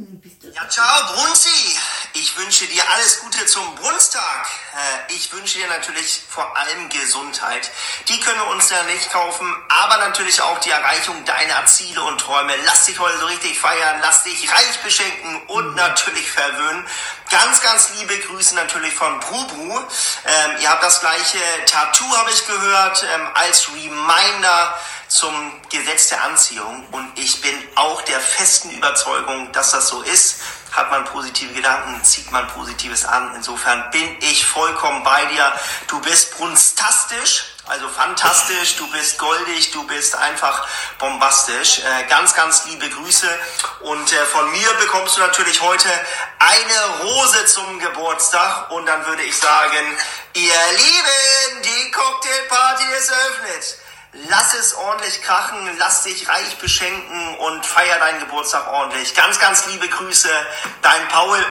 Ja, ciao, Brunzi. Ich wünsche dir alles Gute zum Brunstag. Äh, Ich wünsche dir natürlich vor allem Gesundheit. Die können wir uns ja nicht kaufen, aber natürlich auch die Erreichung deiner Ziele und Träume. Lass dich heute so richtig feiern, lass dich reich beschenken und natürlich verwöhnen. Ganz, ganz liebe Grüße natürlich von Brubu. Ähm, ihr habt das gleiche Tattoo, habe ich gehört, ähm, als Reminder zum Gesetz der Anziehung. Und ich bin auch der festen Überzeugung, dass das so ist. Hat man positive Gedanken, zieht man Positives an. Insofern bin ich vollkommen bei dir. Du bist brunstastisch, also fantastisch, du bist goldig, du bist einfach bombastisch. Äh, ganz, ganz liebe Grüße. Und äh, von mir bekommst du natürlich heute eine Rose zum Geburtstag. Und dann würde ich sagen, ihr Lieben, die Cocktailparty ist eröffnet. Lass es ordentlich krachen, lass dich reich beschenken und feier deinen Geburtstag ordentlich. Ganz, ganz liebe Grüße, dein Paul.